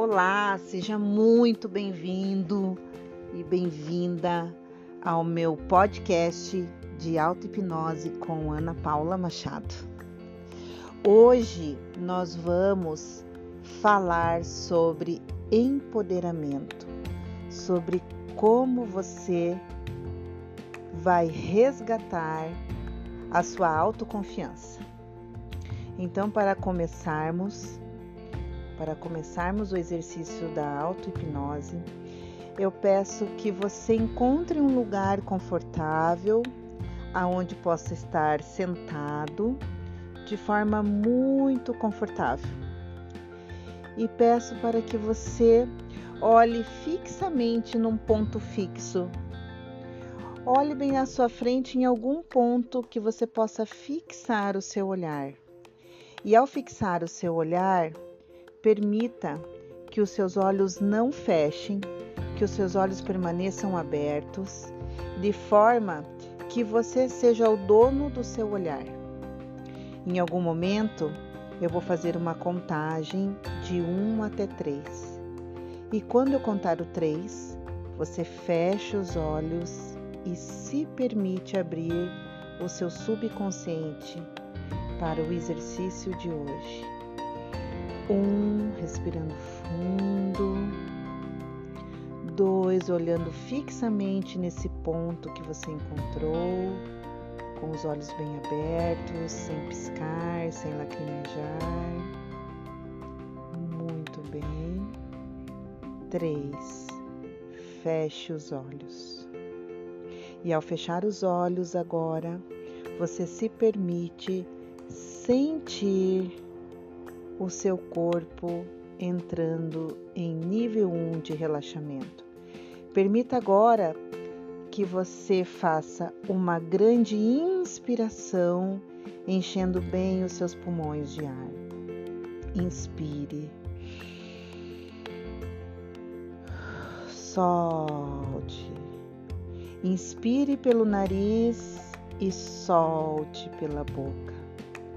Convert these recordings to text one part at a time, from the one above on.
Olá, seja muito bem-vindo e bem-vinda ao meu podcast de auto-hipnose com Ana Paula Machado. Hoje nós vamos falar sobre empoderamento, sobre como você vai resgatar a sua autoconfiança. Então, para começarmos, para começarmos o exercício da auto-hipnose, eu peço que você encontre um lugar confortável, aonde possa estar sentado de forma muito confortável. E peço para que você olhe fixamente num ponto fixo. Olhe bem à sua frente em algum ponto que você possa fixar o seu olhar. E ao fixar o seu olhar, permita que os seus olhos não fechem, que os seus olhos permaneçam abertos, de forma que você seja o dono do seu olhar. Em algum momento, eu vou fazer uma contagem de 1 até 3. E quando eu contar o 3, você fecha os olhos e se permite abrir o seu subconsciente para o exercício de hoje. Um, respirando fundo. Dois, olhando fixamente nesse ponto que você encontrou, com os olhos bem abertos, sem piscar, sem lacrimejar. Muito bem. Três, feche os olhos. E ao fechar os olhos agora, você se permite sentir o seu corpo entrando em nível 1 de relaxamento. Permita agora que você faça uma grande inspiração, enchendo bem os seus pulmões de ar. Inspire. Solte. Inspire pelo nariz e solte pela boca.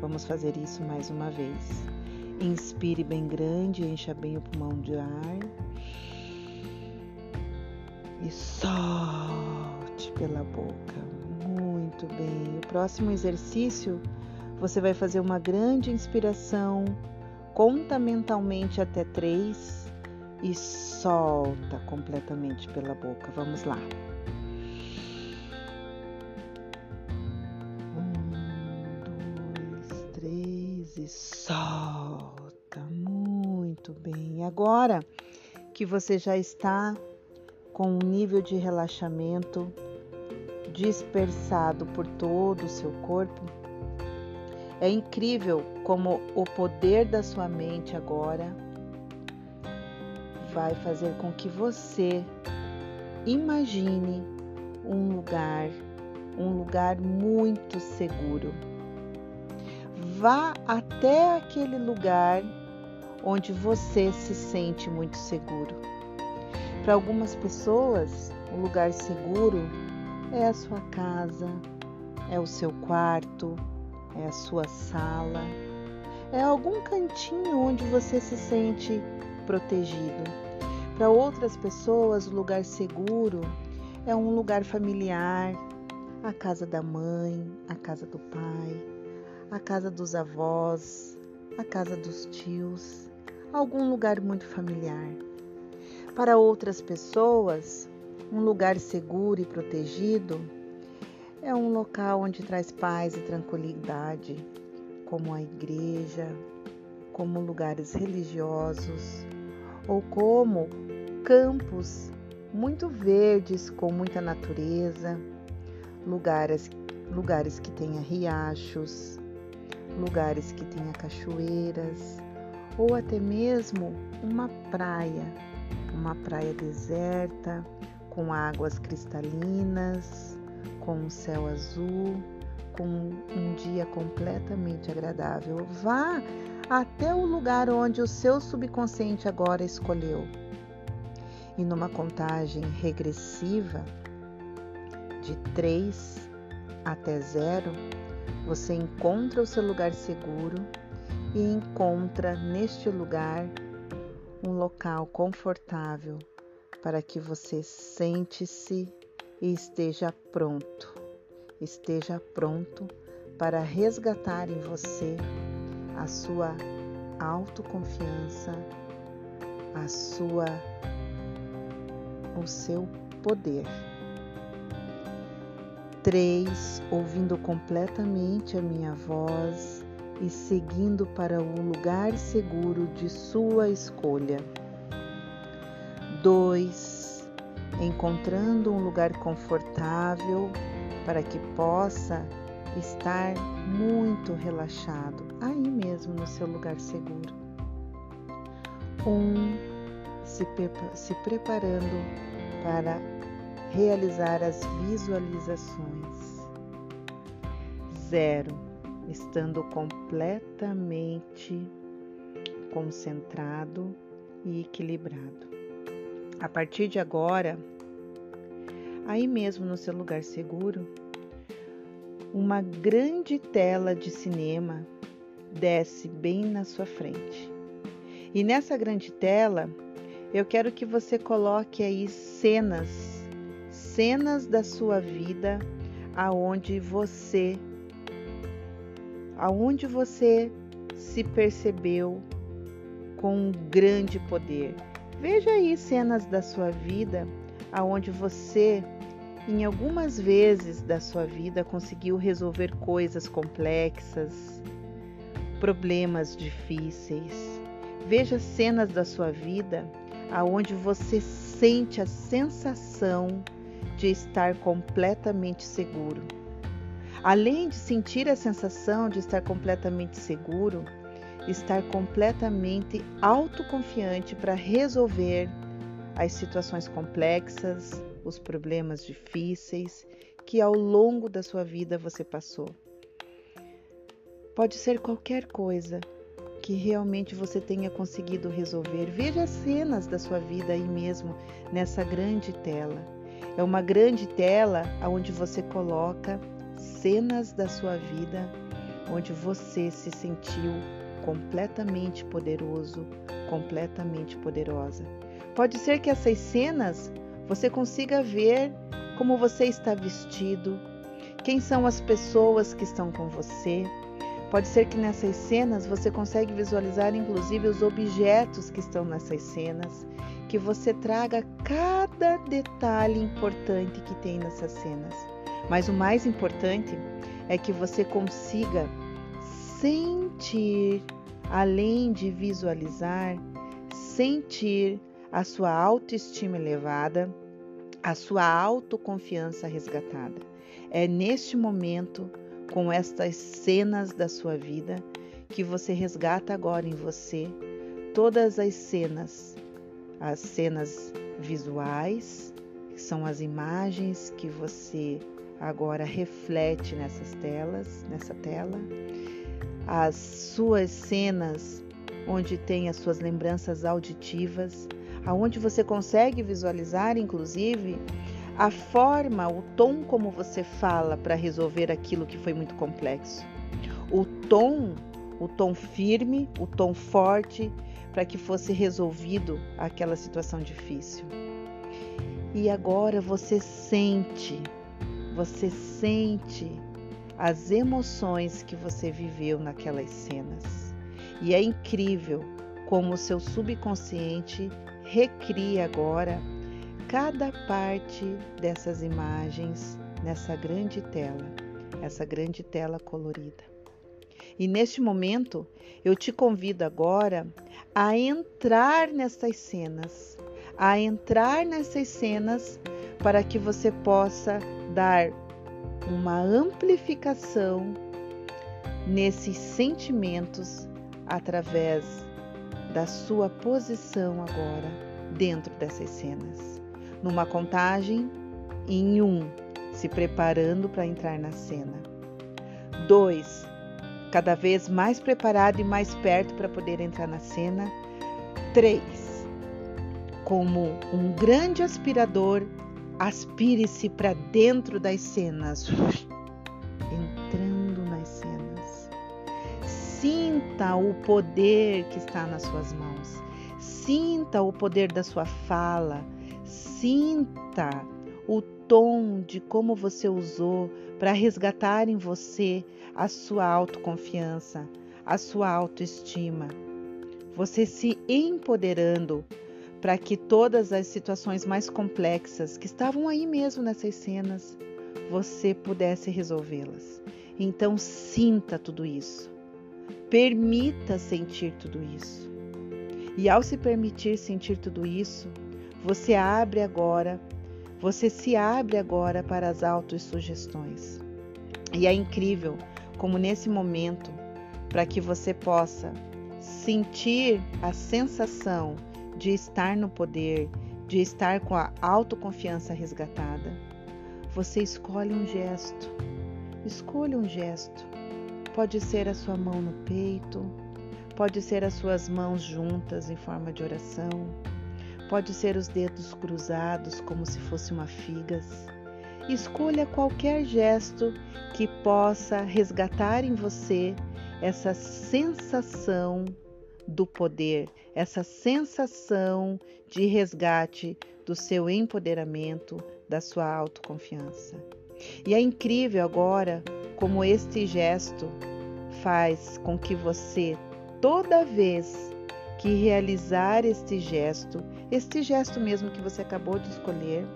Vamos fazer isso mais uma vez. Inspire bem grande, encha bem o pulmão de ar. E solte pela boca. Muito bem. O próximo exercício, você vai fazer uma grande inspiração, conta mentalmente até três e solta completamente pela boca. Vamos lá. Solta. Muito bem. Agora que você já está com um nível de relaxamento dispersado por todo o seu corpo, é incrível como o poder da sua mente agora vai fazer com que você imagine um lugar, um lugar muito seguro Vá até aquele lugar onde você se sente muito seguro. Para algumas pessoas, o lugar seguro é a sua casa, é o seu quarto, é a sua sala, é algum cantinho onde você se sente protegido. Para outras pessoas, o lugar seguro é um lugar familiar, a casa da mãe, a casa do pai, a casa dos avós, a casa dos tios, algum lugar muito familiar. Para outras pessoas, um lugar seguro e protegido é um local onde traz paz e tranquilidade, como a igreja, como lugares religiosos ou como campos muito verdes com muita natureza, lugares, lugares que tenha riachos, lugares que tenha cachoeiras ou até mesmo uma praia, uma praia deserta com águas cristalinas, com um céu azul, com um dia completamente agradável. Vá até o lugar onde o seu subconsciente agora escolheu. E numa contagem regressiva de 3 até 0, você encontra o seu lugar seguro e encontra neste lugar um local confortável para que você sente-se e esteja pronto. Esteja pronto para resgatar em você a sua autoconfiança, a sua o seu poder. 3. Ouvindo completamente a minha voz e seguindo para o lugar seguro de sua escolha. 2. Encontrando um lugar confortável para que possa estar muito relaxado, aí mesmo no seu lugar seguro. 1. Um, se, se preparando para realizar as visualizações. 0 estando completamente concentrado e equilibrado. A partir de agora, aí mesmo no seu lugar seguro, uma grande tela de cinema desce bem na sua frente. E nessa grande tela, eu quero que você coloque aí cenas, cenas da sua vida aonde você aonde você se percebeu com um grande poder. Veja aí cenas da sua vida aonde você em algumas vezes da sua vida conseguiu resolver coisas complexas, problemas difíceis. Veja cenas da sua vida aonde você sente a sensação de estar completamente seguro Além de sentir a sensação de estar completamente seguro, estar completamente autoconfiante para resolver as situações complexas, os problemas difíceis que ao longo da sua vida você passou. Pode ser qualquer coisa que realmente você tenha conseguido resolver. Veja as cenas da sua vida aí mesmo nessa grande tela. É uma grande tela onde você coloca cenas da sua vida onde você se sentiu completamente poderoso, completamente poderosa. Pode ser que essas cenas você consiga ver como você está vestido, quem são as pessoas que estão com você. Pode ser que nessas cenas você consiga visualizar inclusive os objetos que estão nessas cenas, que você traga cada detalhe importante que tem nessas cenas. Mas o mais importante é que você consiga sentir, além de visualizar, sentir a sua autoestima elevada, a sua autoconfiança resgatada. É neste momento, com estas cenas da sua vida, que você resgata agora em você todas as cenas, as cenas visuais, que são as imagens que você agora reflete nessas telas, nessa tela, as suas cenas onde tem as suas lembranças auditivas, aonde você consegue visualizar inclusive a forma, o tom como você fala para resolver aquilo que foi muito complexo. O tom, o tom firme, o tom forte para que fosse resolvido aquela situação difícil. E agora você sente você sente as emoções que você viveu naquelas cenas. E é incrível como o seu subconsciente recria agora cada parte dessas imagens nessa grande tela, essa grande tela colorida. E neste momento, eu te convido agora a entrar nessas cenas, a entrar nessas cenas para que você possa dar uma amplificação nesses sentimentos através da sua posição agora dentro dessas cenas. Numa contagem em um, se preparando para entrar na cena. Dois, cada vez mais preparado e mais perto para poder entrar na cena. Três, como um grande aspirador Aspire-se para dentro das cenas, entrando nas cenas. Sinta o poder que está nas suas mãos. Sinta o poder da sua fala, sinta o tom de como você usou para resgatar em você a sua autoconfiança, a sua autoestima. Você se empoderando para que todas as situações mais complexas que estavam aí mesmo nessas cenas, você pudesse resolvê-las. Então sinta tudo isso. Permita sentir tudo isso. E ao se permitir sentir tudo isso, você abre agora, você se abre agora para as autossugestões. E é incrível como nesse momento, para que você possa sentir a sensação de estar no poder, de estar com a autoconfiança resgatada, você escolhe um gesto. Escolha um gesto. Pode ser a sua mão no peito, pode ser as suas mãos juntas em forma de oração, pode ser os dedos cruzados como se fosse uma figas. Escolha qualquer gesto que possa resgatar em você essa sensação do poder, essa sensação de resgate do seu empoderamento, da sua autoconfiança. E é incrível agora como este gesto faz com que você, toda vez que realizar este gesto, este gesto mesmo que você acabou de escolher,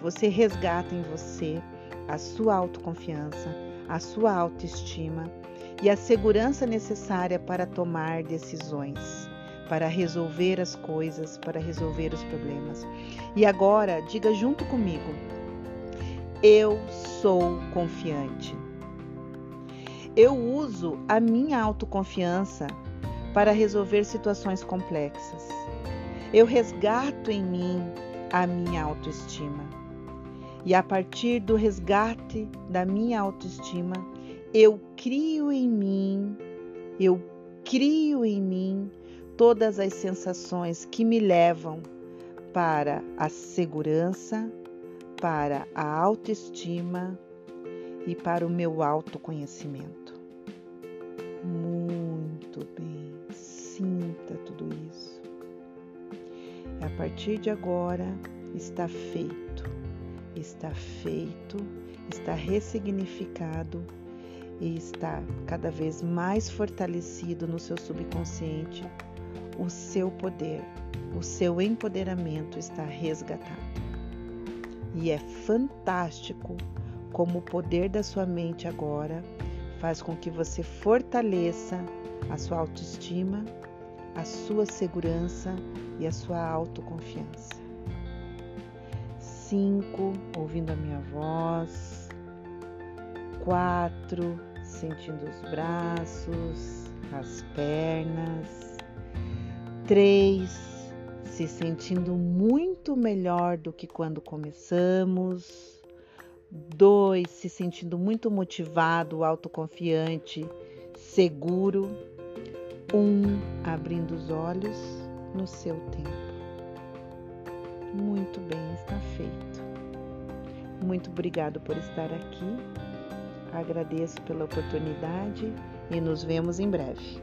você resgata em você a sua autoconfiança, a sua autoestima e a segurança necessária para tomar decisões, para resolver as coisas, para resolver os problemas. E agora, diga junto comigo: Eu sou confiante. Eu uso a minha autoconfiança para resolver situações complexas. Eu resgato em mim a minha autoestima. E a partir do resgate da minha autoestima, eu crio em mim, eu crio em mim todas as sensações que me levam para a segurança, para a autoestima e para o meu autoconhecimento. Muito bem, partir de agora está feito, está feito, está ressignificado e está cada vez mais fortalecido no seu subconsciente, o seu poder, o seu empoderamento está resgatado. E é fantástico como o poder da sua mente agora faz com que você fortaleça a sua autoestima, a sua segurança e a sua autoconfiança. Cinco, ouvindo a minha voz. Quatro, sentindo os braços, as pernas. Três, se sentindo muito melhor do que quando começamos. Dois, se sentindo muito motivado, autoconfiante, seguro. Um, abrindo os olhos no seu tempo. Muito bem, está feito. Muito obrigado por estar aqui Agradeço pela oportunidade e nos vemos em breve.